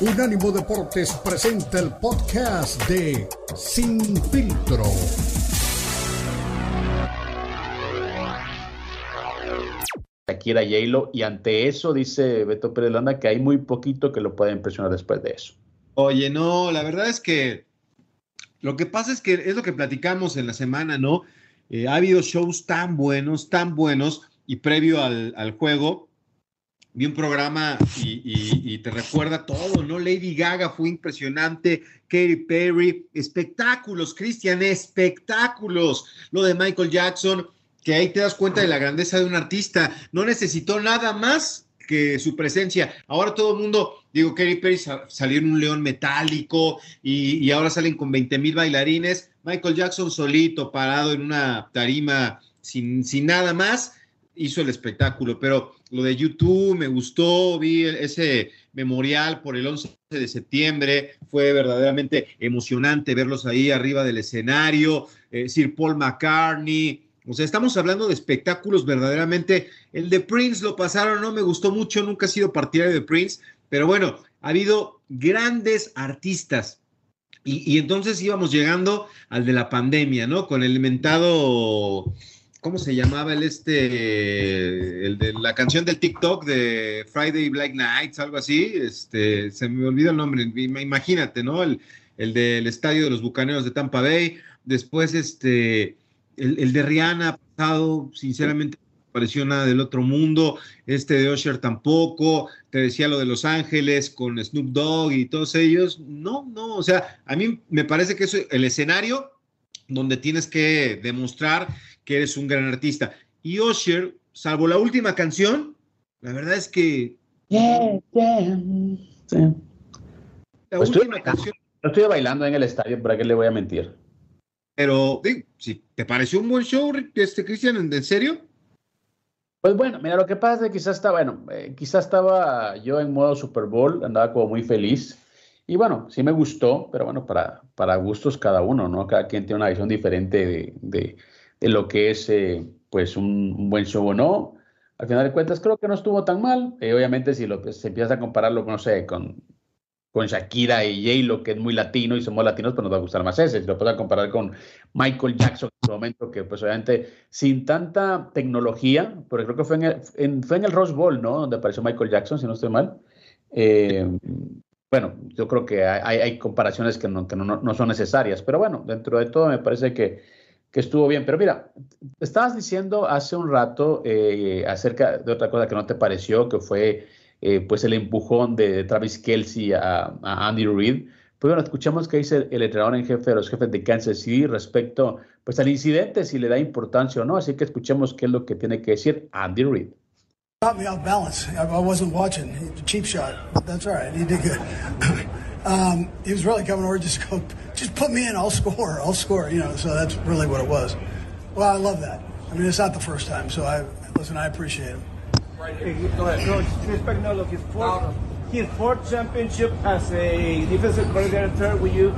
Unánimo Deportes presenta el podcast de Sin Filtro. Shakira J-Lo, y ante eso dice Beto Pérez Landa que hay muy poquito que lo pueda impresionar después de eso. Oye, no, la verdad es que lo que pasa es que es lo que platicamos en la semana, ¿no? Eh, ha habido shows tan buenos, tan buenos, y previo al, juego, vi un programa y, y, te recuerda todo, ¿no? Lady Gaga fue impresionante, Katy Perry, espectáculos, Cristian, espectáculos. Lo de Michael Jackson, que ahí te das cuenta de la grandeza de un artista. No necesitó nada más que su presencia. Ahora todo el mundo, digo, Katy Perry salió en un león metálico y, ahora salen con 20 mil bailarines. Michael Jackson solito, parado en una tarima sin, sin nada más, hizo el espectáculo. Pero lo de YouTube me gustó, vi ese memorial por el 11 de septiembre, fue verdaderamente emocionante verlos ahí arriba del escenario, eh, Sir Paul McCartney, o sea, estamos hablando de espectáculos verdaderamente. El de Prince lo pasaron, no me gustó mucho, nunca he sido partidario de Prince, pero bueno, ha habido grandes artistas. Y, entonces íbamos llegando al de la pandemia, ¿no? Con el inventado, ¿cómo se llamaba el este, el de la canción del TikTok de Friday Black Nights, algo así? Este, se me olvidó el nombre, imagínate, ¿no? El, el del estadio de los Bucaneros de Tampa Bay. Después, este, el, de Rihanna ha pasado, sinceramente, no pareció nada del otro mundo. Este de Usher tampoco. Te decía lo de Los Ángeles con Snoop Dogg y todos ellos. No, no, o sea, a mí me parece que es el escenario donde tienes que demostrar que eres un gran artista. Y Usher, salvo la última canción, la verdad es que. Yeah, yeah. Sí. La última canción. No estoy bailando en el estadio, ¿para qué le voy a mentir? Pero, si te pareció un buen show, este Cristian, ¿en serio? Pues bueno, mira, lo que pasa es que quizás estaba, bueno, eh, quizás estaba yo en modo Super Bowl, andaba como muy feliz. Y bueno, sí me gustó, pero bueno, para, para gustos cada uno, ¿no? Cada quien tiene una visión diferente de, de, de lo que es, eh, pues, un, buen show o no. Al final de cuentas, creo que no estuvo tan mal. Eh, obviamente, si lo, se empieza a compararlo, no sé, con con Shakira y J-Lo, que es muy latino y somos latinos, pues nos va a gustar más ese. Si lo puedes comparar con Michael Jackson en su momento, que pues obviamente sin tanta tecnología, porque creo que fue en el, fue en el Rose Bowl, ¿no? Donde apareció Michael Jackson, si no estoy mal. Eh, bueno, yo creo que hay, hay comparaciones que, no, que no, no, son necesarias, pero bueno, dentro de todo me parece que, que estuvo bien. Pero mira, estabas diciendo hace un rato eh, acerca de otra cosa que no te pareció, que fue eh, pues el empujón de Travis Kelsey a, Andy Reid. Pues bueno, escuchamos que dice el entrenador en jefe de los jefes de Kansas City respecto pues al incidente, si le da importancia o no. Así que escuchemos qué es lo que tiene que decir Andy Reid. Got me off balance. I wasn't watching. Cheap shot. That's all right. He did good. um, he was really coming over just go, just put me in. I'll score. I'll score. You know. So that's really what it was. Well, I love that. I mean, it's not the first time. So I listen. I appreciate him. Go ahead. Coach, Spagnuolo, his fourth, his fourth championship as a defensive coordinator with you.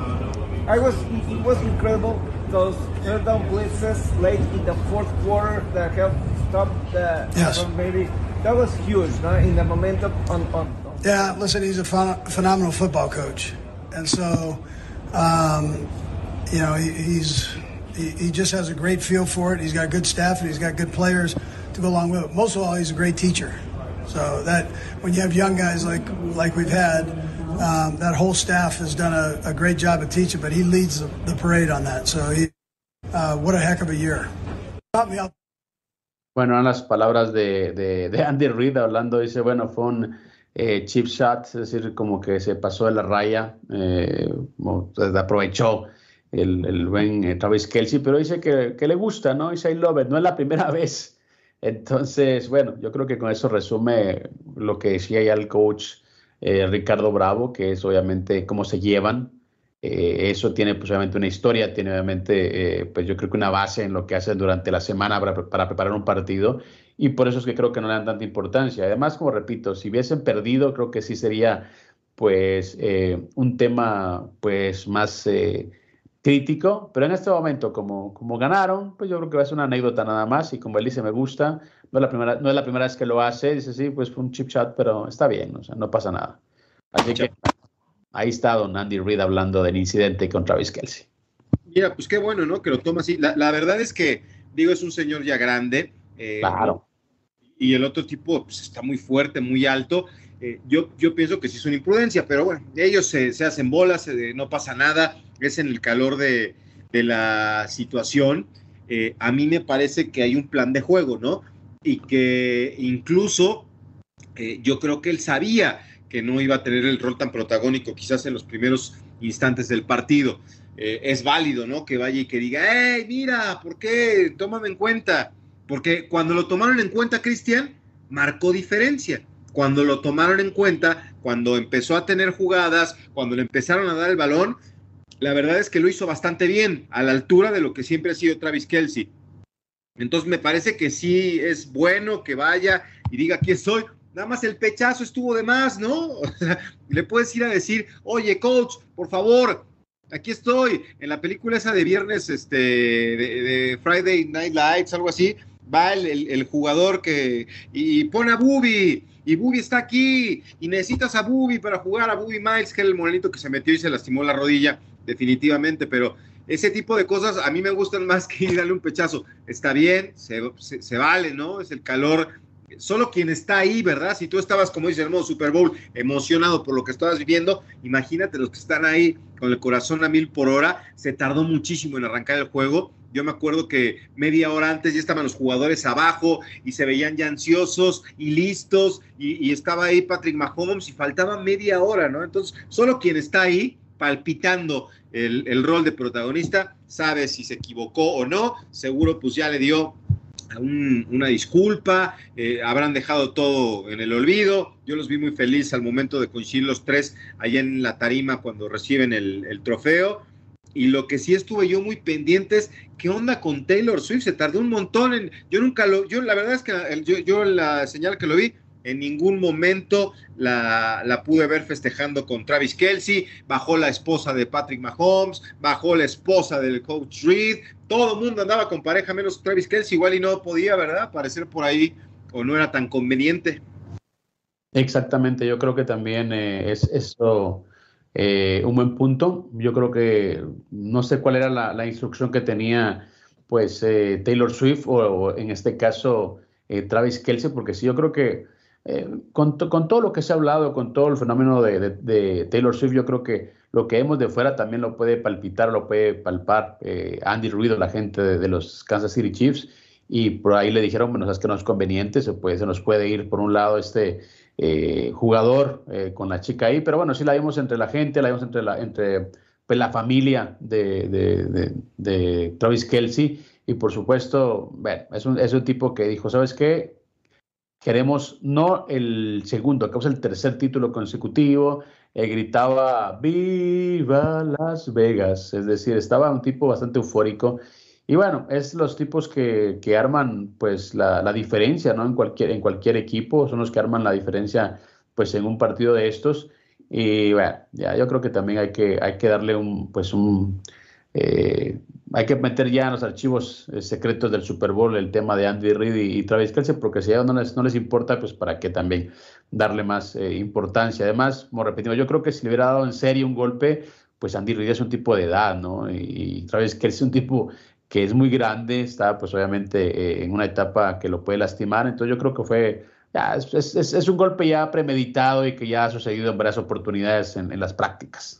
I was, it was incredible. Those third down blitzes late in the fourth quarter that helped stop the yes. maybe that was huge, no? In the momentum on, on, on. Yeah, listen, he's a ph- phenomenal football coach, and so um, you know he, he's he, he just has a great feel for it. He's got good staff and he's got good players to go along with it. Most of all, he's a great teacher. So that when you have young guys like like we've had, um, that whole staff has done a, a, great job of teaching. But he leads the, the parade on that. So he, uh, what a heck of a year. Bueno, eran las palabras de, de, de Andy Reid hablando. Dice, bueno, fue un eh, chip shot, es decir, como que se pasó de la raya, eh, aprovechó el, el buen eh, Travis Kelsey, pero dice que, le gusta, ¿no? Dice, I love it. No es la primera vez entonces, bueno, yo creo que con eso resume lo que decía ya el coach eh, Ricardo Bravo, que es obviamente cómo se llevan. Eh, eso tiene pues, obviamente una historia, tiene obviamente, eh, pues yo creo que una base en lo que hacen durante la semana para, para, preparar un partido y por eso es que creo que no le dan tanta importancia. Además, como repito, si hubiesen perdido, creo que sí sería pues un tema pues más crítico, pero en este momento, como, como ganaron, pues yo creo que va a ser una anécdota nada más y como él dice, me gusta, no es la primera, no es la primera vez que lo hace, dice, sí, pues fue un chip chat, pero está bien, o sea, no pasa nada. Así que ahí está don Andy Reid hablando del incidente con Travis Kelsey. Mira, pues qué bueno, ¿no? Que lo toma así. La, verdad es que, digo, es un señor ya grande. Eh, claro. Y el otro tipo pues, está muy fuerte, muy alto. Eh, yo, yo pienso que sí es una imprudencia, pero bueno, ellos se, hacen bolas, no pasa nada, es en el calor de, la situación. Eh, a mí me parece que hay un plan de juego, ¿no? Y que incluso yo creo que él sabía que no iba a tener el rol tan protagónico quizás en los primeros instantes del partido. Eh, es válido, ¿no? Que vaya y que diga, hey, mira, ¿por qué? Tómame en cuenta. Porque cuando lo tomaron en cuenta, Cristian, marcó diferencia. Cuando lo tomaron en cuenta, cuando empezó a tener jugadas, cuando le empezaron a dar el balón, la verdad es que lo hizo bastante bien, a la altura de lo que siempre ha sido Travis Kelsey. Entonces me parece que sí es bueno que vaya y diga, aquí estoy, nada más el pechazo estuvo de más, ¿no? le puedes ir a decir, oye, coach, por favor, aquí estoy, en la película esa de viernes, este, de, Friday Night Lights, algo así, va el, jugador que, y, pone a Bubi, y Bubi está aquí, y necesitas a Bubi para jugar a Bubi Miles, que era el morenito que se metió y se lastimó la rodilla, definitivamente, pero ese tipo de cosas a mí me gustan más que darle un pechazo. Está bien, se, se vale, ¿no? Es el calor solo quien está ahí, ¿verdad? Si tú estabas, como dice el modo Super Bowl, emocionado por lo que estabas viviendo, imagínate los que están ahí con el corazón a mil por hora. Se tardó muchísimo en arrancar el juego. Yo me acuerdo que media hora antes ya estaban los jugadores abajo y se veían ya ansiosos y listos y, estaba ahí Patrick Mahomes y faltaba media hora, ¿no? Entonces, solo quien está ahí palpitando el, el rol de protagonista sabe si se equivocó o no. Seguro pues ya le dio una disculpa, eh, habrán dejado todo en el olvido. Yo los vi muy felices al momento de coincidir los tres allá en la tarima cuando reciben el, trofeo. Y lo que sí estuve yo muy pendiente es qué onda con Taylor Swift. Se tardó un montón en. Yo nunca lo. Yo la verdad es que yo, yo la señal que lo vi, en ningún momento la, pude ver festejando con Travis Kelsey, bajó la esposa de Patrick Mahomes, bajó la esposa del coach Reed, todo el mundo andaba con pareja menos Travis Kelsey, igual y no podía, ¿verdad? Aparecer por ahí o no era tan conveniente. Exactamente, yo creo que también eh, es eso eh, un buen punto. Yo creo que no sé cuál era la, instrucción que tenía pues eh, Taylor Swift o, en este caso Travis Kelsey, porque sí, yo creo que eh, con, todo lo que se ha hablado, con todo el fenómeno de, Taylor Swift, yo creo que lo que vemos de fuera también lo puede palpitar, lo puede palpar eh, Andy Ruido, la gente de, los Kansas City Chiefs, y por ahí le dijeron, bueno, es que no es conveniente, se, puede, se nos puede ir por un lado este eh, jugador con la chica ahí, pero bueno, sí la vimos entre la gente, la vimos entre la, entre, pues, la familia de, de, Travis Kelsey, y por supuesto, bueno, es un, es un tipo que dijo, ¿sabes qué? Queremos no el segundo, que es el tercer título consecutivo. Eh, gritaba Viva Las Vegas, es decir, estaba un tipo bastante eufórico. Y bueno, es los tipos que, que arman pues la, la, diferencia, ¿no? En cualquier, en cualquier equipo, son los que arman la diferencia pues en un partido de estos. Y bueno, ya yo creo que también hay que, hay que darle un, pues un, eh, hay que meter ya en los archivos eh, secretos del Super Bowl el tema de Andy Reid y, Travis Kelsey, porque si a no les, no les importa, pues para qué también darle más eh, importancia. Además, como repetimos, yo creo que si le hubiera dado en serio un golpe, pues Andy Reid es un tipo de edad, ¿no? Y, Travis Kelsey es un tipo que es muy grande, está pues obviamente en una etapa que lo puede lastimar, entonces yo creo que fue, ya, es, es, es un golpe ya premeditado y que ya ha sucedido en varias oportunidades en las prácticas.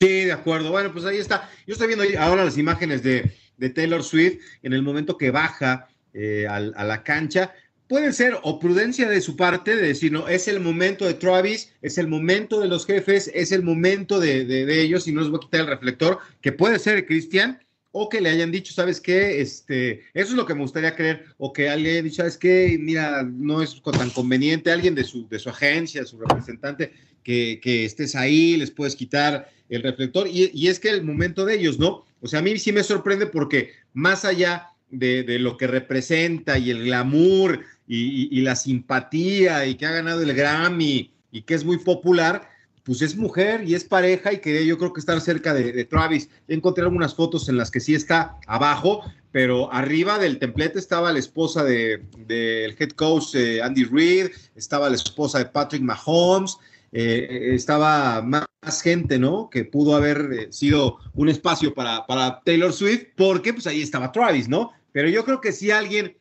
Sí, de acuerdo. Bueno, pues ahí está. Yo estoy viendo ahora las imágenes de, Taylor Swift en el momento que baja eh, a, la cancha. Puede ser o prudencia de su parte de decir, no, es el momento de Travis, es el momento de los jefes, es el momento de, ellos y no les voy a quitar el reflector, que puede ser Cristian, o que le hayan dicho, ¿sabes qué? Este, eso es lo que me gustaría creer, o que alguien haya dicho, ¿sabes qué? Mira, no es tan conveniente, alguien de su, de su agencia, su representante, que, que estés ahí, les puedes quitar el reflector. Y, es que el momento de ellos, ¿no? O sea, a mí sí me sorprende porque más allá de, lo que representa y el glamour y, la simpatía y que ha ganado el Grammy y que es muy popular, pues es mujer y es pareja y que yo creo que estar cerca de, Travis. encontré algunas fotos en las que sí está abajo, pero arriba del templete estaba la esposa del head coach eh, Andy Reid, estaba la esposa de Patrick Mahomes, eh, estaba más, gente, ¿no? Que pudo haber eh, sido un espacio para, para Taylor Swift, porque pues ahí estaba Travis, ¿no? Pero yo creo que si alguien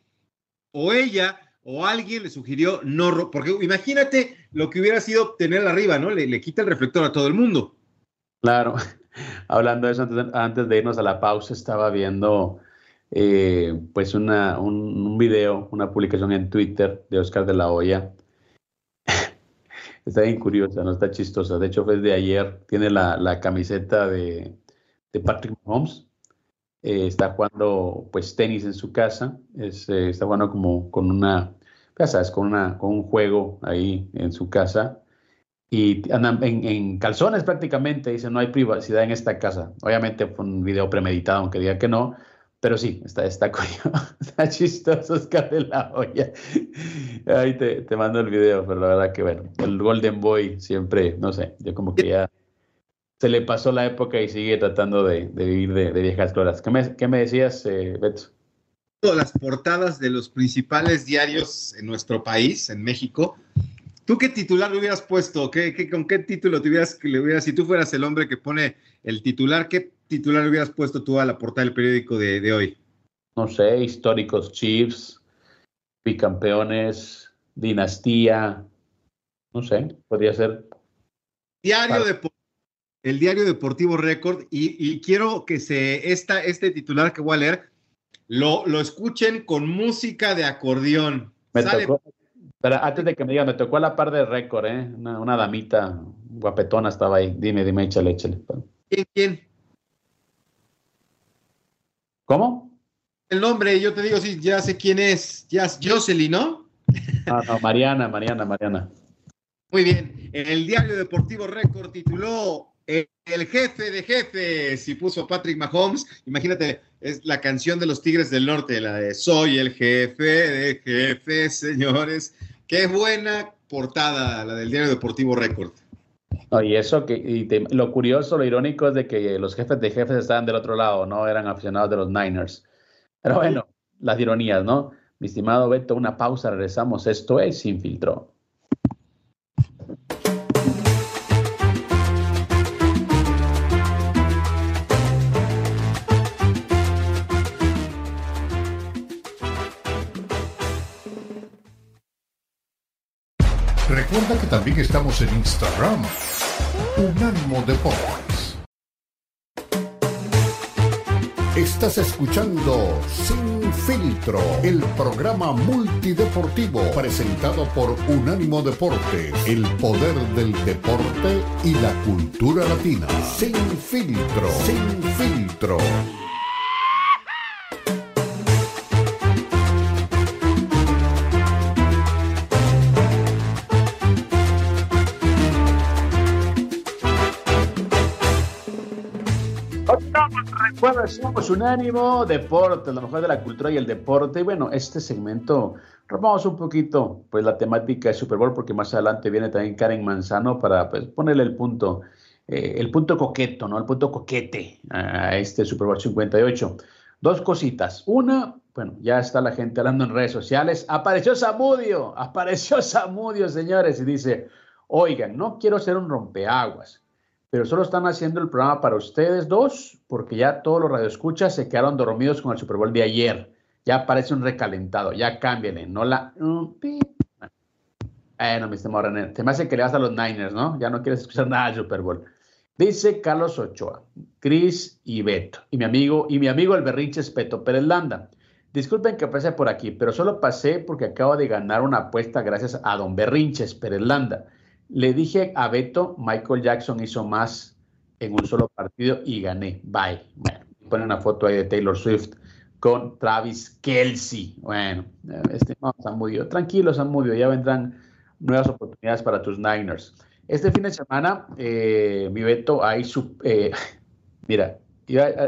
o ella o alguien le sugirió no, porque imagínate lo que hubiera sido tenerla arriba, ¿no? Le, quita el reflector a todo el mundo. Claro, hablando de eso, antes, de irnos a la pausa, estaba viendo eh, pues una, un, video, una publicación en Twitter de Oscar de la Hoya. está bien curiosa, no está chistosa. De hecho, fue de ayer, tiene la, camiseta de, de Patrick Mahomes eh, está jugando pues tenis en su casa, eh, está jugando como con una, ya sabes, con, una, con un juego ahí en su casa y andan en, calzones prácticamente, dice no hay privacidad en esta casa. Obviamente fue un video premeditado, aunque diga que no, pero sí, está, está, está chistoso Oscar de la olla. Ahí te, te mando el video, pero la verdad que bueno, el Golden Boy siempre, no sé, yo como que ya se le pasó la época y sigue tratando de, vivir de, viejas glorias. ¿Qué me, decías, eh, Beto? Las portadas de los principales diarios en nuestro país, en México. ¿Tú qué titular le hubieras puesto? ¿Qué, con qué título te hubieras, le hubieras, si tú fueras el hombre que pone el titular, qué titular le hubieras puesto tú a la portada del periódico de, de hoy? No sé, históricos Chiefs, bicampeones, dinastía, no sé, podría ser. Diario de el diario deportivo Récord y, quiero que se, esta, este titular que voy a leer, lo, lo escuchen con música de acordeón. Me tocó, pero antes de que me diga, me tocó a la par de Récord, ¿eh? Una, damita guapetona estaba ahí. Dime, dime, échale, échale. ¿Quién, quién? ¿Cómo? El nombre, yo te digo, sí, ya sé quién es. Ya, Jocelyn, ¿no? Ah, no, Mariana, Mariana, Mariana. Muy bien. El diario deportivo Récord tituló el jefe de jefes y puso Patrick Mahomes. Imagínate, es la canción de los Tigres del Norte, la de Soy el jefe de jefes, señores. Qué buena portada la del diario deportivo Record. y eso que lo curioso, lo irónico es de que los jefes de jefes estaban del otro lado, no eran aficionados de los Niners. Pero bueno, las ironías, ¿no? Mi estimado Beto, una pausa, regresamos. Esto es Sin Filtro. Recuerda que también estamos en Instagram. Unánimo Deportes. Estás escuchando Sin Filtro, el programa multideportivo presentado por Unánimo Deportes, el poder del deporte y la cultura latina. Sin Filtro, Sin Filtro. Somos Unánimo Deporte, lo mejor de la cultura y el deporte. Y bueno, este segmento robamos un poquito pues la temática de Super Bowl porque más adelante viene también Karen Manzano para pues, ponerle el punto, eh, el punto coqueto, ¿no? El punto coquete a este Super Bowl 58. Dos cositas. Una, bueno, ya está la gente hablando en redes sociales. Apareció Samudio, apareció Samudio, señores, y dice, oigan, no quiero ser un rompeaguas pero solo están haciendo el programa para ustedes dos, porque ya todos los radioescuchas se quedaron dormidos con el Super Bowl de ayer. Ya parece un recalentado, ya cámbienle, no la... Bueno, mi estimado René, te me hace que le vas a los Niners, ¿no? Ya no quieres escuchar nada del Super Bowl. Dice Carlos Ochoa, Cris y Beto, y mi amigo, y mi amigo el berrinche Peto Pérez Landa. Disculpen que pase por aquí, pero solo pasé porque acabo de ganar una apuesta gracias a don Berrinches Pérez Landa. Le dije a Beto, Michael Jackson hizo más en un solo partido y gané. Bye. Bueno, pone una foto ahí de Taylor Swift con Travis Kelsey. Bueno, este, no, Samudio, tranquilo, Samudio, ya vendrán nuevas oportunidades para tus Niners. Este fin de semana, eh, mi Beto, hay su. Eh, mira,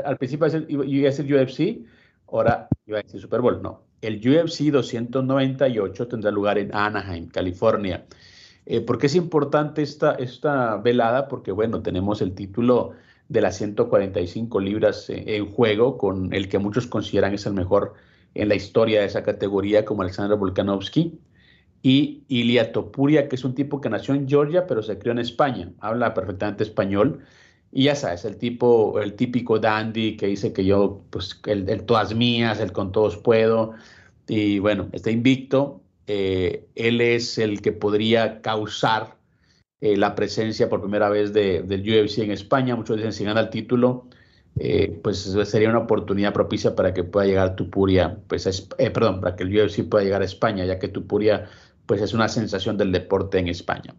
al principio iba, a decir UFC, ahora iba a decir Super Bowl. No, el UFC 298 tendrá lugar en Anaheim, California. Eh, ¿Por qué es importante esta, esta velada? Porque, bueno, tenemos el título de las 145 libras eh, en juego, con el que muchos consideran es el mejor en la historia de esa categoría, como Alexander Volkanovski. y Ilia Topuria, que es un tipo que nació en Georgia, pero se crió en España, habla perfectamente español. Y ya sabes, el tipo, el típico dandy que dice que yo, pues, el, el todas mías, el con todos puedo. Y bueno, está invicto. Eh, él es el que podría causar eh, la presencia por primera vez de, del UFC en España. Muchos dicen si gana el título, eh, pues sería una oportunidad propicia para que pueda llegar Tupuria, pues, perdón, para que el UFC pueda llegar a España, ya que Tupuria pues es una sensación del deporte en España.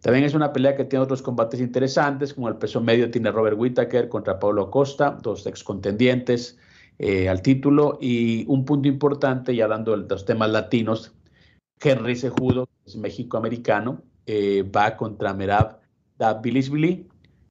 También es una pelea que tiene otros combates interesantes, como el peso medio tiene Robert Whittaker contra Paulo Costa, dos ex contendientes eh, al título. Y un punto importante, ya hablando de los temas latinos, Henry Sejudo, que es México-americano, eh, va contra Merab Dabilisvili,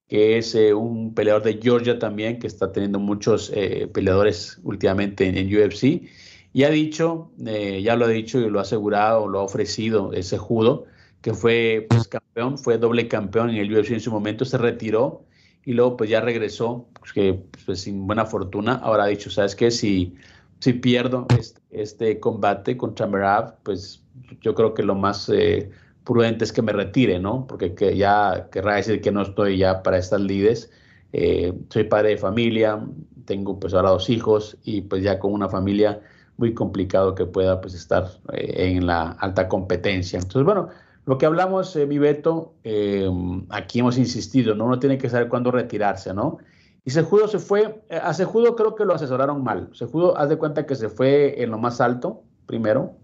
que es eh, un peleador de Georgia también, que está teniendo muchos peleadores últimamente en, UFC. Y ha dicho, ya lo ha dicho y lo ha asegurado, lo ha ofrecido ese judo que fue pues, campeón, fue doble campeón en el UFC en su momento, se retiró y luego pues ya regresó, pues, que pues, sin buena fortuna. Ahora ha dicho, ¿sabes qué? Si, si pierdo este, este combate contra Merab, pues yo creo que lo más eh, prudente es que me retire, ¿no? Porque que ya querrá decir que no estoy ya para estas lides. Eh, soy padre de familia, tengo pues ahora dos hijos y pues ya con una familia muy complicado que pueda pues estar eh, en la alta competencia. Entonces, bueno, lo que hablamos, eh, mi Beto, aquí hemos insistido, ¿no? Uno tiene que saber cuándo retirarse, ¿no? Y Sejudo se fue, a Sejudo creo que lo asesoraron mal. Sejudo, haz de cuenta que se fue en lo más alto, primero.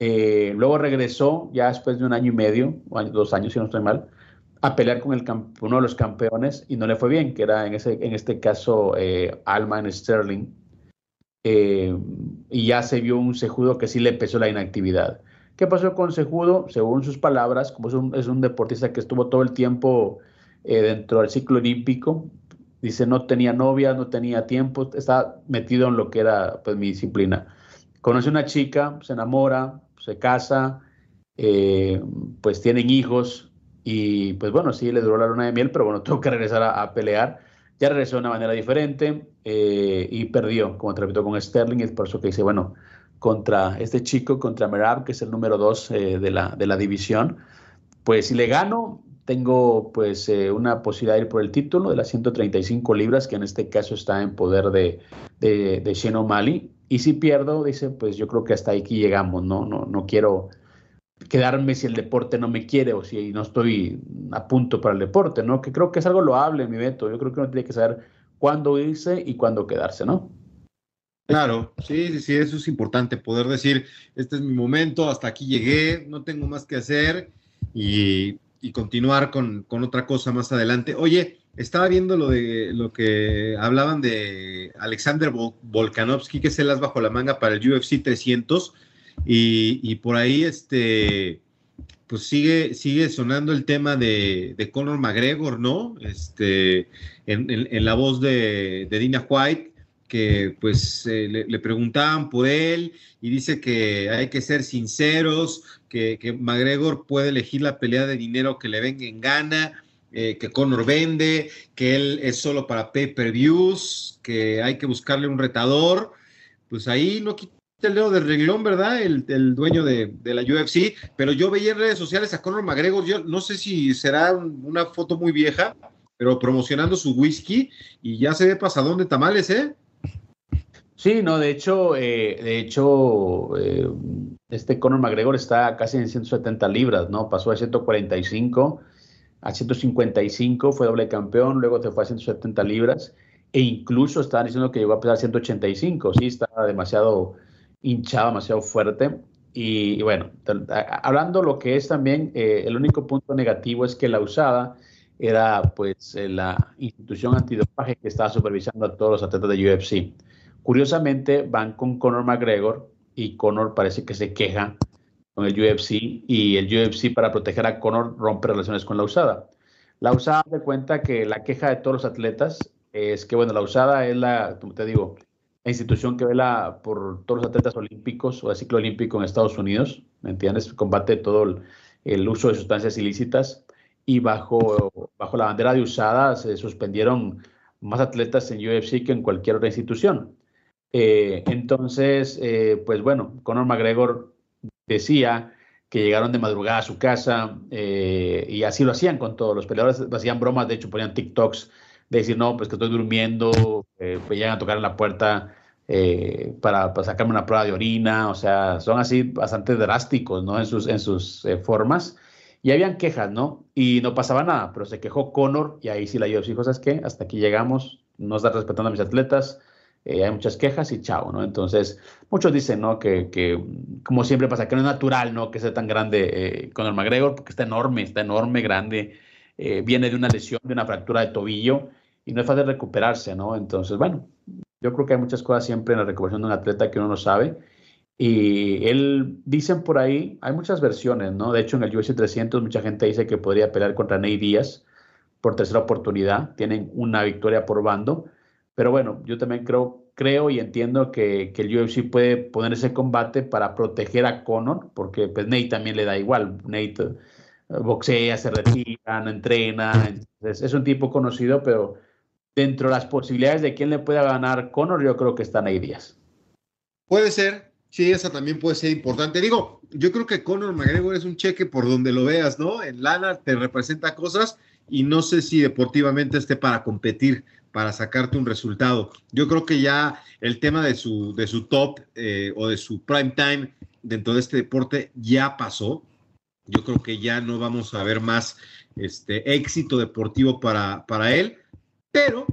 Luego regresó, ya después de un año y medio, o dos años, si no estoy mal, a pelear con el uno de los campeones y no le fue bien, que era en, ese, en este caso Alman Sterling. y ya se vio un Sejudo que sí le pesó la inactividad. ¿Qué pasó con Sejudo? Según sus palabras, como es un, deportista que estuvo todo el tiempo eh, dentro del ciclo olímpico, dice no tenía novia, no tenía tiempo, está metido en lo que era pues, mi disciplina. Conoce una chica, se enamora, se casa, eh, pues tienen hijos y pues bueno, sí le duró la luna de miel, pero bueno, tuvo que regresar a, pelear. Ya regresó de una manera diferente eh, y perdió, como te con Sterling, y es por eso que dice, bueno, contra este chico, contra Merab, que es el número dos eh, de, la, de la división. Pues si le gano, tengo pues una posibilidad de ir por el título de las 135 libras, que en este caso está en poder de, de, de Shane. Y si pierdo, dice, pues yo creo que hasta aquí llegamos, ¿no? No, no quiero quedarme si el deporte no me quiere o si no estoy a punto para el deporte, ¿no? Que creo que es algo loable, mi Beto. Yo creo que uno tiene que saber cuándo irse y cuándo quedarse, ¿no? Claro, sí, sí, sí, eso es importante, poder decir, este es mi momento, hasta aquí llegué, no tengo más que hacer y, continuar con, otra cosa más adelante. Oye, estaba viendo lo de lo que hablaban de Alexander Volkanovski, que es el as bajo la manga para el UFC 300, y, por ahí, este, pues sigue, sigue sonando el tema de, de Conor McGregor, ¿no? Este, en, la voz de, de Dina White que pues eh, le, preguntaban por él y dice que hay que ser sinceros, que, que McGregor puede elegir la pelea de dinero que le venga en gana, eh, que Conor vende, que él es solo para pay-per-views, que hay que buscarle un retador. Pues ahí no quita el dedo del reglón, ¿verdad? El, dueño de, la UFC, pero yo veía en redes sociales a Conor McGregor, yo no sé si será una foto muy vieja, pero promocionando su whisky y ya se ve pasadón de tamales, ¿eh? Sí, no, de hecho, eh, de hecho, eh, este Conor McGregor está casi en 170 libras, ¿no? Pasó a 145 a 155, fue doble campeón, luego se fue a 170 libras e incluso estaban diciendo que llegó a pesar 185, sí, está demasiado hinchado, demasiado fuerte. Y, bueno, hablando lo que es también, eh, el único punto negativo es que la usada era pues la institución antidopaje que estaba supervisando a todos los atletas de UFC. Curiosamente, van con Conor McGregor y Conor parece que se queja con el UFC y el UFC para proteger a Conor rompe relaciones con la usada. La usada de cuenta que la queja de todos los atletas es que, bueno, la usada es la, como te digo, la institución que vela por todos los atletas olímpicos o el ciclo olímpico en Estados Unidos, ¿me entiendes? Combate todo el, el uso de sustancias ilícitas y bajo, bajo la bandera de usada se suspendieron más atletas en UFC que en cualquier otra institución. Eh, entonces, eh, pues bueno, Conor McGregor decía que llegaron de madrugada a su casa eh, y así lo hacían con todos los peleadores, hacían bromas, de hecho ponían TikToks de decir, no, pues que estoy durmiendo, eh, pues llegan a tocar en la puerta eh, para, sacarme una prueba de orina, o sea, son así bastante drásticos, ¿no? En sus, en sus eh, formas. Y habían quejas, ¿no? Y no pasaba nada, pero se quejó Conor y ahí sí la UFC dijo, ¿sabes qué? Hasta aquí llegamos, no está respetando a mis atletas, eh, hay muchas quejas y chao, ¿no? Entonces, muchos dicen, ¿no? Que, que, como siempre pasa, que no es natural, ¿no? Que sea tan grande Conor McGregor, porque está enorme, está enorme, grande, viene de una lesión, de una fractura de tobillo y no es fácil recuperarse, ¿no? Entonces, bueno, yo creo que hay muchas cosas siempre en la recuperación de un atleta que uno no sabe. Y él, dicen por ahí, hay muchas versiones, ¿no? De hecho, en el UFC 300 mucha gente dice que podría pelear contra Ney Díaz por tercera oportunidad. Tienen una victoria por bando. Pero bueno, yo también creo, creo y entiendo que, que el UFC puede poner ese combate para proteger a Conor, porque pues Nate también le da igual. Nate eh, boxea, se retira, no entrena. Entonces, es un tipo conocido, pero dentro de las posibilidades de quién le pueda ganar Conor, yo creo que están ahí Díaz. Puede ser, sí, esa también puede ser importante. Digo, yo creo que Conor McGregor es un cheque por donde lo veas, ¿no? En lana te representa cosas y no sé si deportivamente esté para competir, para sacarte un resultado. Yo creo que ya el tema de su, de su top eh, o de su prime time dentro de este deporte ya pasó. Yo creo que ya no vamos a ver más este, éxito deportivo para, para él pero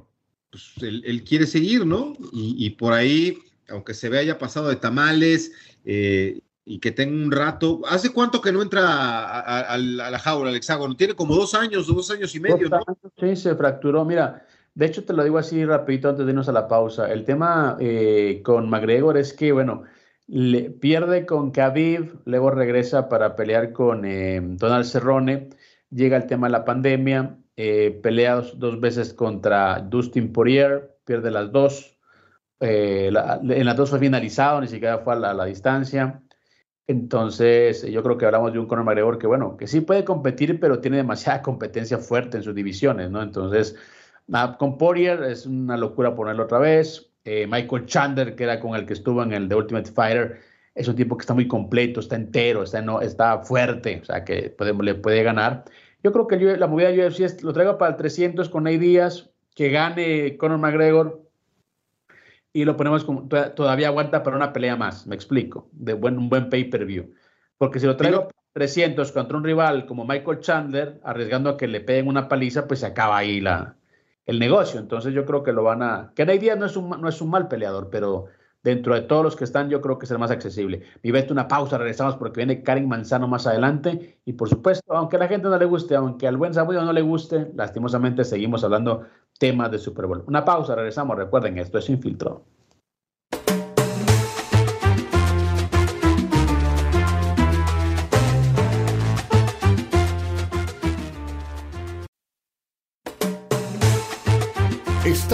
pues, él, quiere seguir, ¿no? Y, por ahí, aunque se vea haya pasado de tamales eh, y que tenga un rato, ¿hace cuánto que no entra a, la jaula, al hexágono? Tiene como dos años, dos años y medio, ¿no? Sí, se fracturó, mira. De hecho, te lo digo así rapidito antes de irnos a la pausa. El tema eh, con McGregor es que, bueno, le, pierde con Khabib, luego regresa para pelear con eh, Donald Cerrone, llega el tema de la pandemia, eh, pelea dos, veces contra Dustin Poirier, pierde las dos. En las dos fue finalizado, ni siquiera fue a la, distancia. Entonces, yo creo que hablamos de un Conor McGregor que, bueno, que sí puede competir, pero tiene demasiada competencia fuerte en sus divisiones, ¿no? Entonces, con Poirier es una locura ponerlo otra vez. Eh, Michael Chandler, que era con el que estuvo en el The Ultimate Fighter, es un tipo que está muy completo, está entero, está, no, está fuerte, o sea, que puede, le puede ganar. Yo creo que la movida de UFC es, lo traigo para el 300 con Ney Díaz, que gane Conor McGregor y lo ponemos como todavía aguanta para una pelea más, me explico, de buen, un buen pay-per-view. Porque si lo traigo 300 contra un rival como Michael Chandler, arriesgando a que le peguen una paliza, pues se acaba ahí la, el negocio. Entonces yo creo que lo van a... Que Ney Díaz no es un, no es un mal peleador, pero dentro de todos los que están, yo creo que es el más accesible. Mi vete una pausa, regresamos porque viene Karen Manzano más adelante. Y por supuesto, aunque a la gente no le guste, aunque al buen sabudo no le guste, lastimosamente seguimos hablando temas de Super Bowl. Una pausa, regresamos. Recuerden, esto es Infiltrado.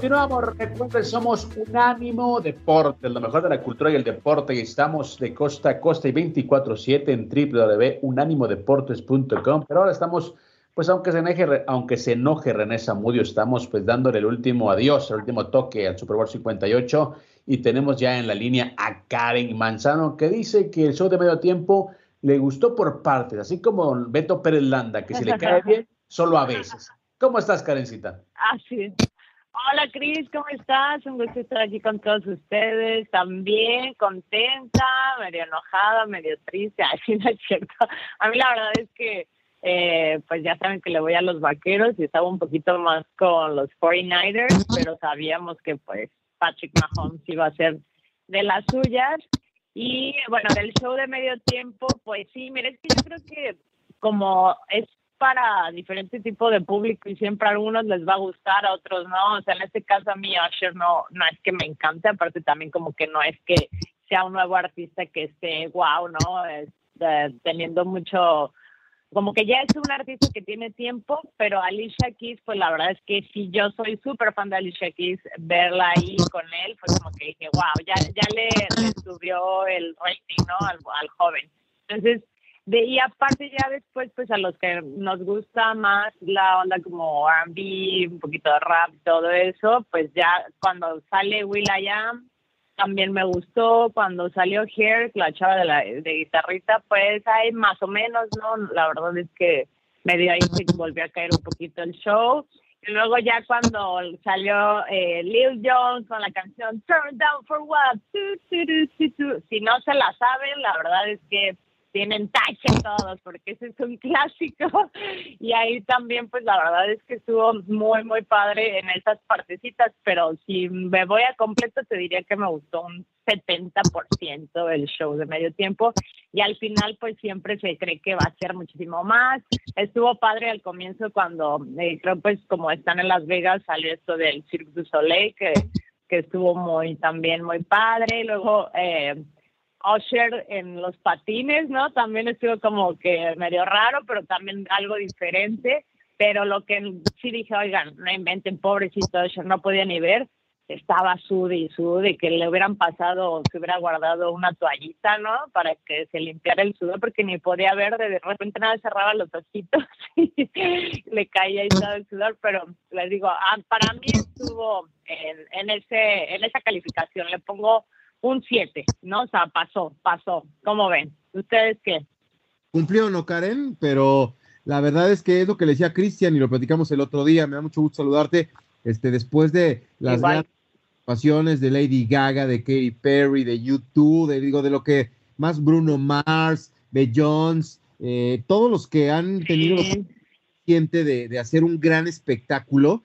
Continuamos, recuerden, somos Unánimo Deportes, lo mejor de la cultura y el deporte, y estamos de costa a costa y 24-7 en www.unanimodeportes.com, pero ahora estamos, pues aunque se enoje, aunque se enoje René Zamudio, estamos pues dándole el último adiós, el último toque al Super Bowl 58, y tenemos ya en la línea a Karen Manzano, que dice que el show de medio tiempo le gustó por partes, así como Beto Pérez Landa, que si le cae bien, solo a veces. ¿Cómo estás, Karencita? Así es. Hola Cris, ¿cómo estás? Un gusto estar aquí con todos ustedes. También contenta, medio enojada, medio triste. Así no es cierto. A mí la verdad es que, eh, pues ya saben que le voy a los vaqueros y estaba un poquito más con los 49ers, pero sabíamos que pues Patrick Mahomes iba a ser de las suyas. Y bueno, del show de medio tiempo, pues sí, mire, es que yo creo que como es para diferente tipo de público y siempre a algunos les va a gustar, a otros no. O sea, en este caso a mí Usher no, no es que me encante, aparte también como que no es que sea un nuevo artista que esté wow, ¿no? Es, teniendo mucho como que ya es un artista que tiene tiempo, pero Alicia Keys, pues la verdad es que si yo soy súper fan de Alicia Keys, verla ahí con él, fue como que dije, wow, ya, ya le, subió el rating, ¿no? Al, al joven. Entonces, de, y aparte ya después, pues a los que nos gusta más la onda como R&B, un poquito de rap, todo eso, pues ya cuando sale Will I Am, también me gustó. Cuando salió Here, la chava de, la, de guitarrita, pues hay más o menos, ¿no? La verdad es que medio ahí se volvió a caer un poquito el show. Y luego ya cuando salió eh, Lil Jon con la canción Turn Down for What, si no se la saben, la verdad es que tienen tache todos, porque ese es un clásico. Y ahí también, pues la verdad es que estuvo muy, muy padre en esas partecitas, pero si me voy a completo, te diría que me gustó un 70% el show de medio tiempo. Y al final, pues siempre se cree que va a ser muchísimo más. Estuvo padre al comienzo cuando, eh, creo, pues como están en Las Vegas, salió esto del Cirque du Soleil, que, que estuvo muy, también muy padre. Luego, eh, Usher en los patines, ¿no? También estuvo como que medio raro, pero también algo diferente. Pero lo que sí dije, oigan, no inventen, pobrecito Usher, no podía ni ver. Estaba sude y sude, que le hubieran pasado, se hubiera guardado una toallita, ¿no? Para que se limpiara el sudor, porque ni podía ver, de repente nada cerraba los ojitos y le caía ahí todo el sudor. Pero les digo, ah, para mí estuvo en, en, ese, en esa calificación, le pongo un 7, ¿no? O sea, pasó, pasó. ¿Cómo ven? ¿Ustedes qué? Cumplió, ¿no, Karen? Pero la verdad es que es lo que le decía Cristian y lo platicamos el otro día. Me da mucho gusto saludarte. Este, después de las pasiones de Lady Gaga, de Katy Perry, de YouTube, de, digo, de lo que más Bruno Mars, de Jones, eh, todos los que han tenido la de, de hacer un gran espectáculo.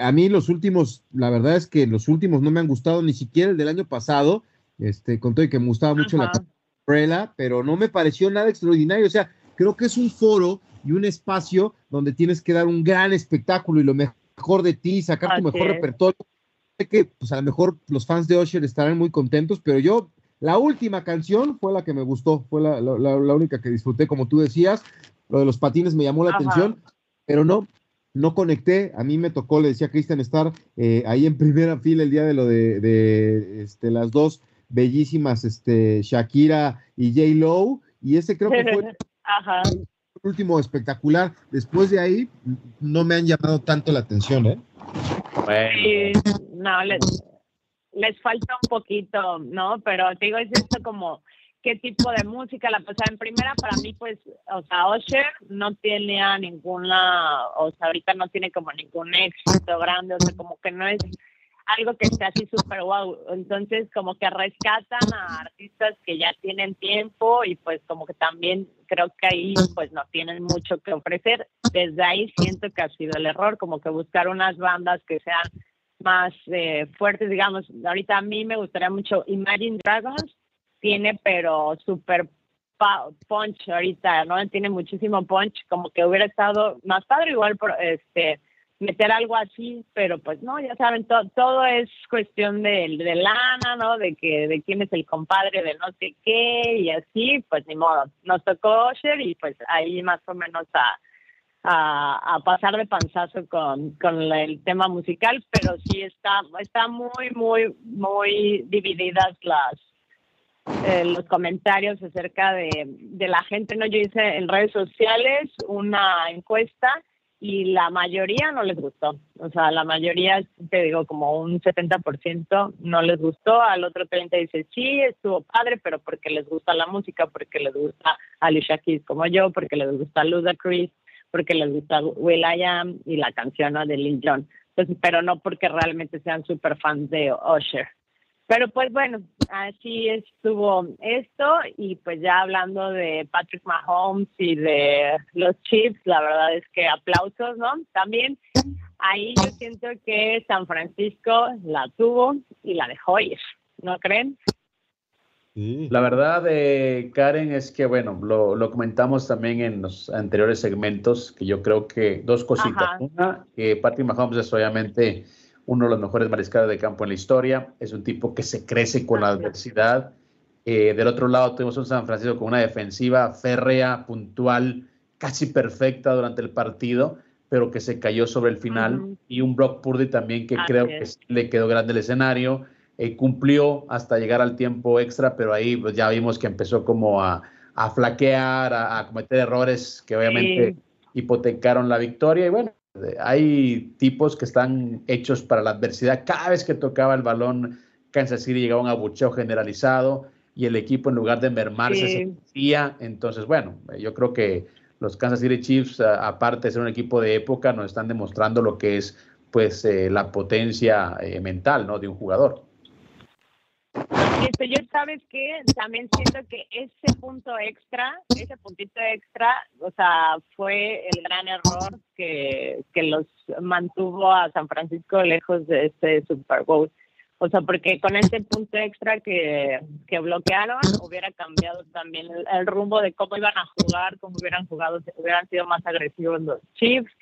A mí los últimos, la verdad es que los últimos no me han gustado, ni siquiera el del año pasado, este, con todo y que me gustaba mucho la Umbrella, pero no me pareció nada extraordinario. O sea, creo que es un foro y un espacio donde tienes que dar un gran espectáculo y lo mejor de ti, sacar tu mejor repertorio. Sé que, pues a lo mejor los fans de Usher estarán muy contentos, pero yo, la última canción fue la que me gustó, fue la, única que disfruté, como tú decías. Lo de los patines me llamó la atención, pero no, no conecté, a mí me tocó, le decía Cristian, estar eh, ahí en primera fila el día de lo de, este, las dos bellísimas este, Shakira y J. Lowe, y ese creo que fue el último espectacular. Después de ahí, no me han llamado tanto la atención, ¿eh? no, les, les falta un poquito, ¿no? Pero te digo, es esto como qué tipo de música la pues en primera para mí pues o sea Usher no tiene a ninguna o sea ahorita no tiene como ningún éxito grande o sea como que no es algo que esté así súper wow. Entonces, como que rescatan a artistas que ya tienen tiempo y pues como que también creo que ahí pues no tienen mucho que ofrecer. Desde ahí siento que ha sido el error, como que buscar unas bandas que sean más eh, fuertes, digamos. Ahorita a mí me gustaría mucho Imagine Dragons, tiene pero súper punch ahorita, ¿no? Tiene muchísimo punch, como que hubiera estado más padre igual por este meter algo así, pero pues no, ya saben, todo es cuestión de, de, lana, ¿no? De que de quién es el compadre de no sé qué y así, pues ni modo. Nos tocó Osher y pues ahí más o menos a, a, pasar de panzazo con, con el tema musical, pero sí está, está muy, muy, muy divididas las eh, los comentarios acerca de, de la gente, ¿no? Yo hice en redes sociales una encuesta y la mayoría no les gustó. O sea, la mayoría, te digo, como un 70% no les gustó. Al otro 30% dice, sí, estuvo padre, pero porque les gusta la música, porque les gusta Alicia Keys como yo, porque les gusta Ludacris, porque les gusta Will I Am y la canción de Lil Jon. Entonces, pero no porque realmente sean súper fans de Usher. Pero pues bueno, así estuvo esto y pues ya hablando de Patrick Mahomes y de los Chiefs, la verdad es que aplausos, ¿no? También ahí yo siento que San Francisco la tuvo y la dejó ir, ¿no creen? La verdad, eh, Karen, es que, bueno, lo, comentamos también en los anteriores segmentos, que yo creo que dos cositas. Una, que Patrick Mahomes es obviamente uno de los mejores mariscales de campo en la historia. Es un tipo que se crece con la adversidad. Eh, del otro lado tenemos un San Francisco con una defensiva férrea, puntual, casi perfecta durante el partido, pero que se cayó sobre el final. Y un Brock Purdy también que creo que le quedó grande el escenario. Eh, cumplió hasta llegar al tiempo extra, pero ahí pues, ya vimos que empezó como a, flaquear, a, cometer errores que obviamente hipotecaron la victoria. Y bueno, hay tipos que están hechos para la adversidad. Cada vez que tocaba el balón, Kansas City llegaba a un abucheo generalizado y el equipo en lugar de mermarse se decía. Entonces, bueno, yo creo que los Kansas City Chiefs, aparte de ser un equipo de época, nos están demostrando lo que es pues eh, la potencia eh, mental ¿no? de un jugador. Este, yo sabes que también siento que ese punto extra, ese puntito extra, o sea, fue el gran error que, que los mantuvo a San Francisco lejos de este Super Bowl. O sea, porque con ese punto extra que, que bloquearon, hubiera cambiado también el, rumbo de cómo iban a jugar, cómo hubieran jugado, hubieran sido más agresivos los Chiefs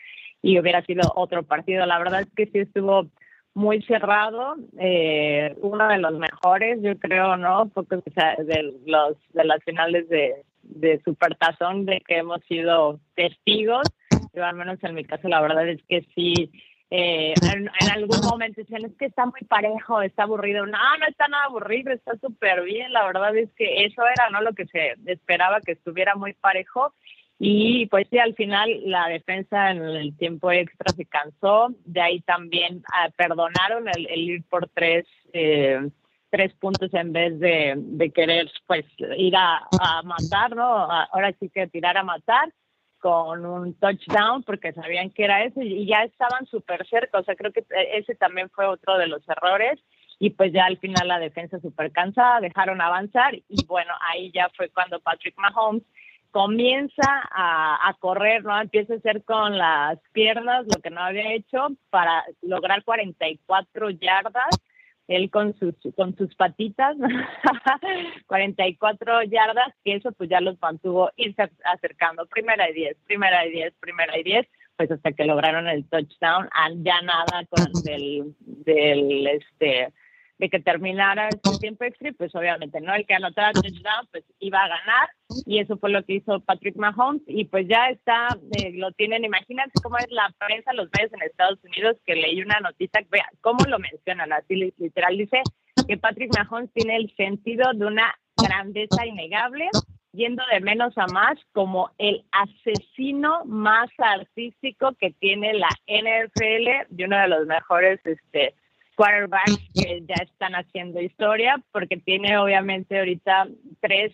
y hubiera sido otro partido. La verdad es que sí estuvo muy cerrado, eh, uno de los mejores, yo creo, ¿no? Porque de los de las finales de, de Supertazón de que hemos sido testigos. Yo al menos en mi caso la verdad es que sí eh, en, algún momento decían, es que está muy parejo, está aburrido. No, no está nada aburrido, está súper bien. La verdad es que eso era no lo que se esperaba, que estuviera muy parejo. Y pues sí, al final la defensa en el tiempo extra se cansó. De ahí también ah, perdonaron el, ir por tres, eh, tres puntos en vez de, querer pues ir a, a matar, ¿no? Ahora sí que tirar a matar con un touchdown porque sabían que era ese y ya estaban súper cerca. O sea, creo que ese también fue otro de los errores. Y pues ya al final la defensa súper cansada, dejaron avanzar y bueno, ahí ya fue cuando Patrick Mahomes comienza a, a, correr, ¿no? Empieza a hacer con las piernas lo que no había hecho para lograr 44 yardas. Él con sus con sus patitas 44 yardas que eso pues ya los mantuvo irse acercando. Primera y 10 primera y 10 primera y 10 pues hasta que lograron el touchdown. Ya nada con del del este de que terminara el tiempo extra, pues obviamente, ¿no? El que anotara touchdown, pues iba a ganar, y eso fue lo que hizo Patrick Mahomes, y pues ya está, eh, lo tienen, imagínense cómo es la prensa, los medios en Estados Unidos, que leí una notita, vea, cómo lo mencionan, así literal, dice que Patrick Mahomes tiene el sentido de una grandeza innegable, yendo de menos a más, como el asesino más artístico que tiene la NFL, de uno de los mejores, este, quarterbacks que ya están haciendo historia, porque tiene obviamente ahorita tres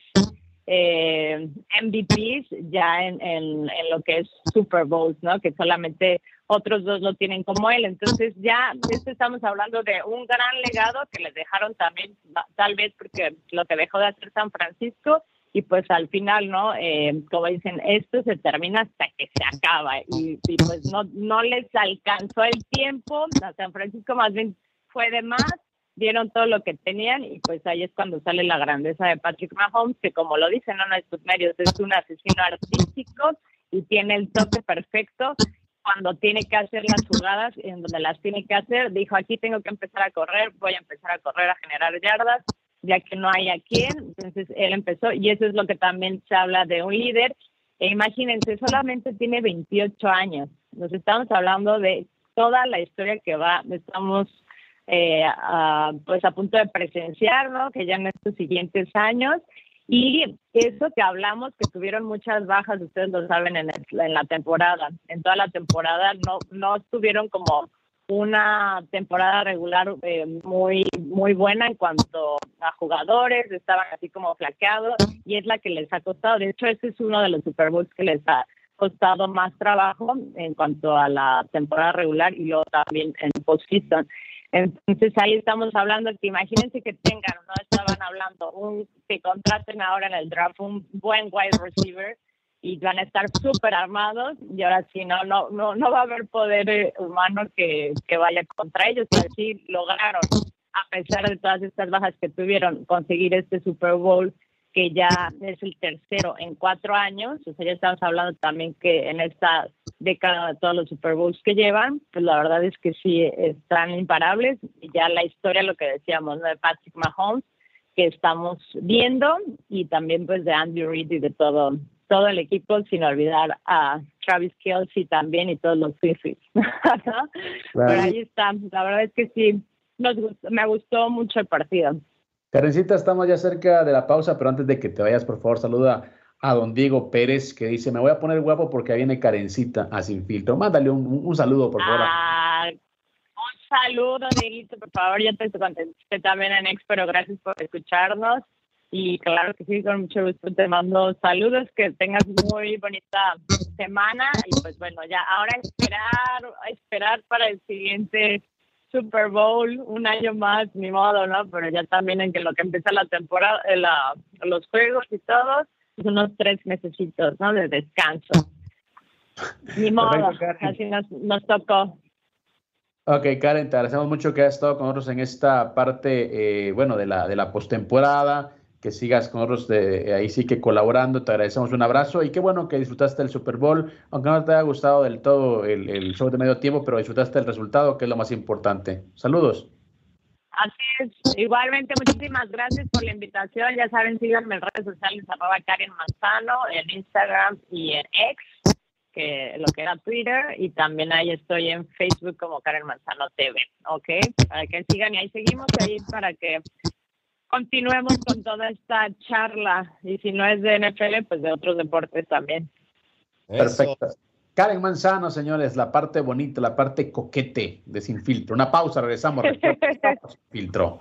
eh, MVPs ya en, en, lo que es Super Bowls, ¿no? Que solamente otros dos lo tienen como él. Entonces ya estamos hablando de un gran legado que les dejaron también, tal vez porque lo que dejó de hacer San Francisco y pues al final, ¿no? Eh, como dicen, esto se termina hasta que se acaba y, y, pues no, no les alcanzó el tiempo, a San Francisco más bien fue de más, dieron todo lo que tenían y pues ahí es cuando sale la grandeza de Patrick Mahomes, que como lo dicen en estos medios, es un asesino artístico y tiene el toque perfecto cuando tiene que hacer las jugadas, en donde las tiene que hacer, dijo aquí tengo que empezar a correr, voy a empezar a correr, a generar yardas, ya que no hay a quién, entonces él empezó y eso es lo que también se habla de un líder. E imagínense, solamente tiene 28 años, nos estamos hablando de toda la historia que va, estamos eh, a, pues a punto de presenciar, ¿no? Que ya en estos siguientes años. Y eso que hablamos, que tuvieron muchas bajas, ustedes lo saben, en, en la temporada. En toda la temporada no, no estuvieron como una temporada regular eh, muy muy buena en cuanto a jugadores, estaban así como flaqueados y es la que les ha costado. De hecho, ese es uno de los Super Bowls que les ha costado más trabajo en cuanto a la temporada regular y luego también en postseason. Entonces ahí estamos hablando que imagínense que tengan, no estaban hablando, un, que contraten ahora en el draft un buen wide receiver y van a estar súper armados y ahora sí no, no, no, no va a haber poder eh, humano que, que vaya contra ellos, pero sí lograron, a pesar de todas estas bajas que tuvieron, conseguir este Super Bowl que ya es el tercero en cuatro años, o sea, ya estamos hablando también que en esta década de todos los Super Bowls que llevan, pues la verdad es que sí están imparables. Ya la historia, lo que decíamos, de Patrick Mahomes, que estamos viendo, y también pues de Andy Reid y de todo todo el equipo, sin olvidar a Travis Kelsey también y todos los Grizzlies. Pero ahí está. La verdad es que sí, nos me gustó mucho el partido. Karencita, estamos ya cerca de la pausa, pero antes de que te vayas, por favor, saluda a don Diego Pérez, que dice, me voy a poner guapo porque ahí viene Karencita a Sin Filtro. Mándale un, saludo, por favor. Ah, un saludo, Dieguito, por favor. Ya te contesté también en pero gracias por escucharnos. Y claro que sí, con mucho gusto te mando saludos, que tengas muy bonita semana. Y pues bueno, ya ahora esperar, esperar para el siguiente Super Bowl, un año más, ni modo, ¿no? Pero ya también en que lo que empieza la temporada, eh, la, los juegos y todo, pues unos tres mesecitos, ¿no? De descanso. Ni modo, así nos, nos tocó. Ok, Karen, te agradecemos mucho que hayas estado con nosotros en esta parte, eh, bueno, de la, de la postemporada que sigas con nosotros de, ahí sí que colaborando. Te agradecemos un abrazo y qué bueno que disfrutaste el Super Bowl, aunque no te haya gustado del todo el, el show de medio tiempo, pero disfrutaste el resultado, que es lo más importante. Saludos. Así es. Igualmente, muchísimas gracias por la invitación. Ya saben, síganme en redes sociales, arroba Karen Manzano, en Instagram y en X, que lo que era Twitter, y también ahí estoy en Facebook como Karen Manzano TV, ¿ok? Para que sigan y ahí seguimos ahí para que continuemos con toda esta charla. Y si no es de NFL, pues de otros deportes también. Perfecto. Karen Manzano, señores, la parte bonita, la parte coquete de Sin Filtro. Una pausa, regresamos. Sin filtro.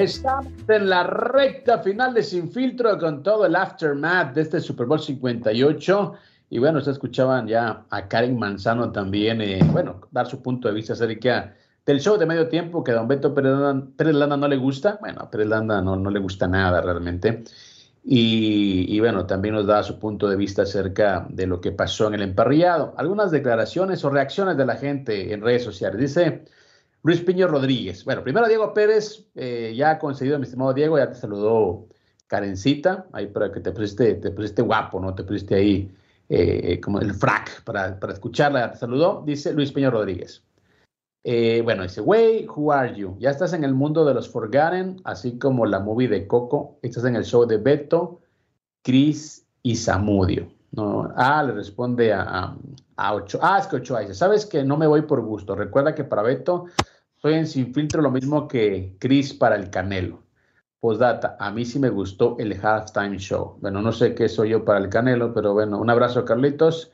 Estamos en la recta final de Sin Filtro con todo el aftermath de este Super Bowl 58. Y bueno, se escuchaban ya a Karen Manzano también, eh, bueno, dar su punto de vista acerca del show de medio tiempo que a don Beto Pérez Landa no le gusta. Bueno, a Pérez Landa no, no le gusta nada realmente. Y, bueno, también nos da su punto de vista acerca de lo que pasó en el emparrillado. Algunas declaraciones o reacciones de la gente en redes sociales. Dice... Luis Piño Rodríguez. Bueno, primero Diego Pérez, eh, ya ha concedido, mi estimado Diego, ya te saludó Karencita, ahí para que te pusiste, te pusiste guapo, ¿no? Te pusiste ahí eh, como el frac para, para, escucharla, ya te saludó. Dice Luis Piño Rodríguez. Eh, bueno, dice, wey, who are you? Ya estás en el mundo de los Forgotten, así como la movie de Coco. Estás en el show de Beto, Chris y Samudio. ¿No? Ah, le responde a, a, Ocho. Ah, es que Ochoa dice, ¿sabes que no me voy por gusto? Recuerda que para Beto soy en Sin Filtro lo mismo que Chris para el Canelo. Postdata, a mí sí me gustó el halftime show. Bueno, no sé qué soy yo para el Canelo, pero bueno, un abrazo, Carlitos.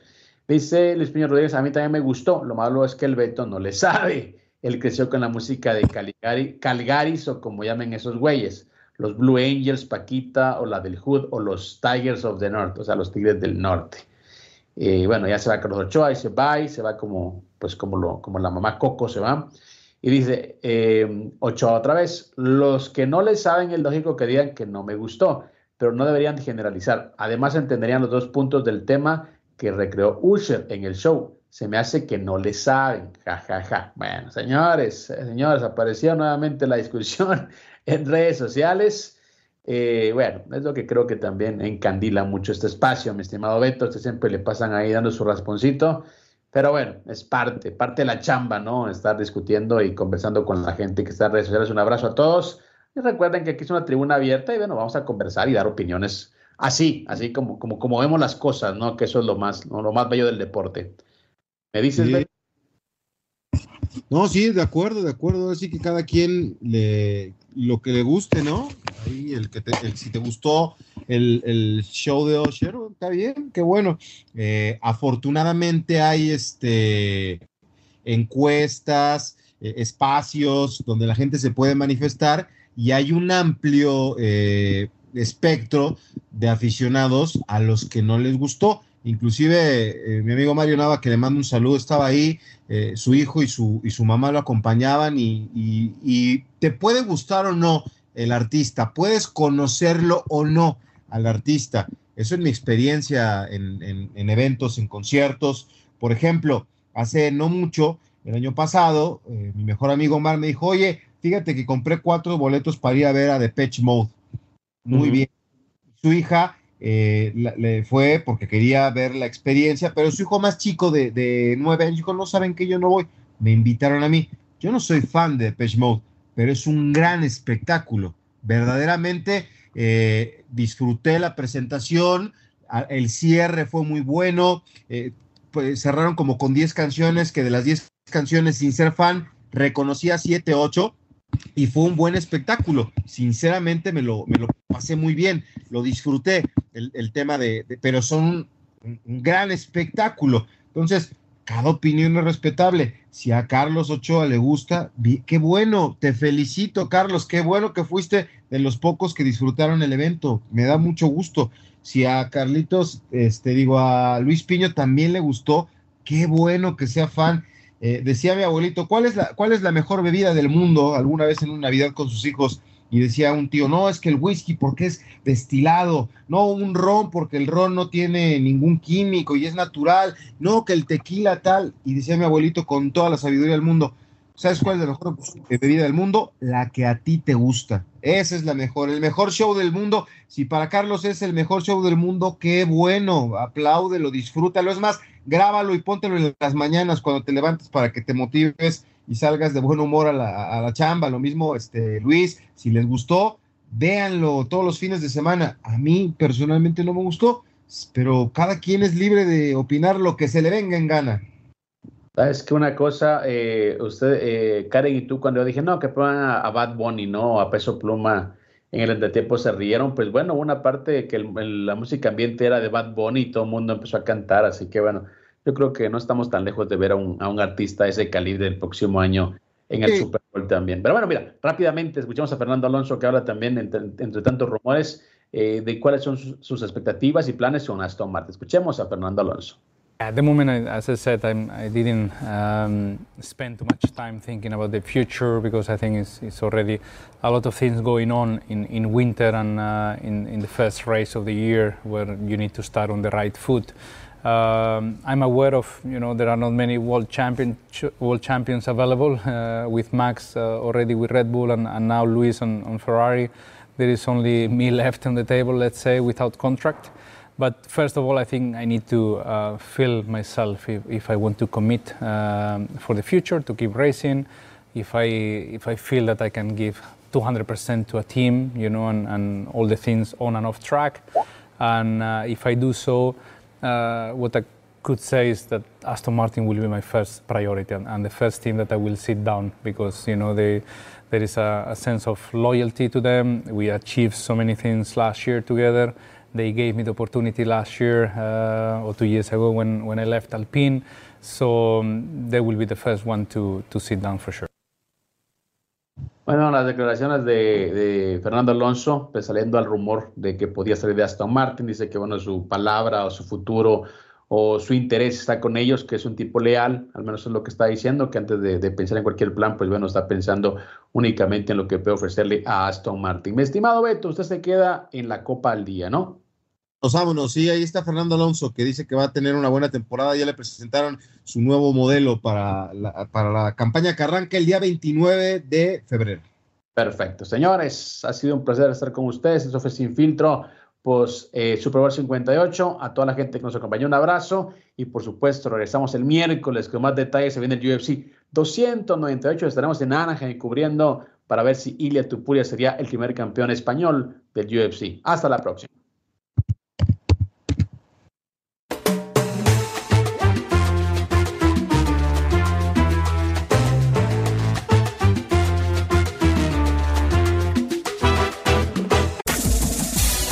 Dice Luis Piño Rodríguez, a mí también me gustó. Lo malo es que el Beto no le sabe. Él creció con la música de Caligari, Calgaris o como llamen esos güeyes los Blue Angels, Paquita, o la del Hood, o los Tigers of the North, o sea, los Tigres del Norte. Eh, bueno, ya se va Carlos Ochoa y se va y se va como, pues como, lo, como la mamá Coco se va. Y dice, eh, Ochoa otra vez, los que no le saben el lógico que digan que no me gustó, pero no deberían generalizar. Además entenderían los dos puntos del tema que recreó Usher en el show. Se me hace que no le saben, ja, ja, ja. Bueno, señores, señores, apareció nuevamente la discusión en redes sociales. Eh, bueno, es lo que creo que también encandila mucho este espacio, mi estimado Beto. Este siempre le pasan ahí dando su rasponcito. Pero bueno, es parte, parte de la chamba, ¿no? Estar discutiendo y conversando con la gente que está en redes sociales. Un abrazo a todos. Y recuerden que aquí es una tribuna abierta y bueno, vamos a conversar y dar opiniones así, así como, como, como vemos las cosas, ¿no? Que eso es lo más, lo más bello del deporte. ¿Me dices, Beto? No, sí, de acuerdo, de acuerdo. Así que cada quien le, lo que le guste, ¿no? Ahí el que si te gustó el, show de Osher, está bien, qué bueno. Eh, afortunadamente hay este encuestas, eh, espacios donde la gente se puede manifestar y hay un amplio eh, espectro de aficionados a los que no les gustó. Inclusive mi amigo Mario Nava, que le mando un saludo, estaba ahí, su hijo y su, y su mamá lo acompañaban y, y te puede gustar o no el artista, puedes conocerlo o no al artista. Eso es mi experiencia en, eventos, en conciertos. Por ejemplo, hace no mucho, el año pasado, eh, mi mejor amigo Omar me dijo, oye, fíjate que compré cuatro boletos para ir a ver a Depeche Mode. Muy bien. Su hija eh, le fue porque quería ver la experiencia, pero su hijo más chico de, de nueve años dijo, no saben que yo no voy. Me invitaron a mí. Yo no soy fan de Depeche Mode, pero es un gran espectáculo. Verdaderamente eh, disfruté la presentación, el cierre fue muy bueno, eh, pues cerraron como con 10 canciones, que de las 10 canciones sin ser fan, reconocía 7, 8 y fue un buen espectáculo. Sinceramente me lo, me lo pasé muy bien, lo disfruté, el, tema de, pero son un, gran espectáculo. Entonces, cada opinión es respetable. Si a Carlos Ochoa le gusta, qué bueno, te felicito, Carlos, qué bueno que fuiste de los pocos que disfrutaron el evento. Me da mucho gusto. Si a Carlitos, este, digo, a Luis Piño también le gustó, qué bueno que sea fan. Eh, decía mi abuelito, ¿cuál es, la, ¿cuál es la mejor bebida del mundo? Alguna vez en una Navidad con sus hijos y decía un tío, no, es que el whisky porque es destilado, no un ron porque el ron no tiene ningún químico y es natural, no que el tequila tal, y decía mi abuelito con toda la sabiduría del mundo, ¿sabes cuál es la mejor bebida del mundo? La que a ti te gusta. Esa es la mejor, el mejor show del mundo. Si para Carlos es el mejor show del mundo, qué bueno, apláudelo, disfrútalo. Es más, grábalo y póntelo en las mañanas cuando te levantes para que te motives y salgas de buen humor a la, chamba. Lo mismo, este, Luis, si les gustó, véanlo todos los fines de semana. A mí personalmente no me gustó, pero cada quien es libre de opinar lo que se le venga en gana. Es que una cosa, eh, usted, eh, Karen y tú, cuando yo dije, no, que pongan a, Bad Bunny, no, a Peso Pluma, en el entretiempo se rieron, pues bueno, una parte que la música ambiente era de Bad Bunny y todo el mundo empezó a cantar, así que bueno, yo creo que no estamos tan lejos de ver a un, a un artista de ese calibre el próximo año en el Super Bowl también. Pero bueno, mira, rápidamente escuchamos a Fernando Alonso que habla también, entre, tantos rumores, eh, de cuáles son sus, expectativas y planes con Aston Martin. Escuchemos a Fernando Alonso. At the moment, as I said, I'm, I didn't um, spend too much time thinking about the future because I think it's, it's already a lot of things going on in, in winter and uh, in, in the first race of the year where you need to start on the right foot. Um, I'm aware of, you know, there are not many world, champion, world champions available uh, with Max uh, already with Red Bull and, and now Luis on, on, Ferrari. There is only me left on the table, let's say, without contract. But first of all, I think I need to uh, feel myself if, if, I want to commit um, for the future to keep racing. If I if I feel that I can give 200% to a team, you know, and, and all the things on and off track, and uh, if I do so uh, what I could say is that Aston Martin will be my first priority and, and the first team that I will sit down because you know they, there is a, a, sense of loyalty to them. We achieved so many things last year together. They gave me the opportunity last year uh, or two years ago when, when I left Alpine. So um, they will be the first one to, to sit down for sure. Bueno, las declaraciones de, Fernando Alonso, pues saliendo al rumor de que podía salir de Aston Martin, dice que bueno, su palabra o su futuro o su interés está con ellos, que es un tipo leal, al menos es lo que está diciendo, que antes de, pensar en cualquier plan, pues bueno, está pensando únicamente en lo que puede ofrecerle a Aston Martin. Mi estimado Beto, usted se queda en la Copa al día, ¿no? Nos vámonos, sí, ahí está Fernando Alonso, que dice que va a tener una buena temporada. Ya le presentaron su nuevo modelo para la, para la campaña que arranca el día 29 de febrero. Perfecto. Señores, ha sido un placer estar con ustedes. Eso fue Sin Filtro, pues eh, Super Bowl 58. A toda la gente que nos acompañó, un abrazo. Y por supuesto, regresamos el miércoles con más detalles. Se viene el UFC 298. Estaremos en Anaheim cubriendo para ver si Ilia Tupuria sería el primer campeón español del UFC. Hasta la próxima.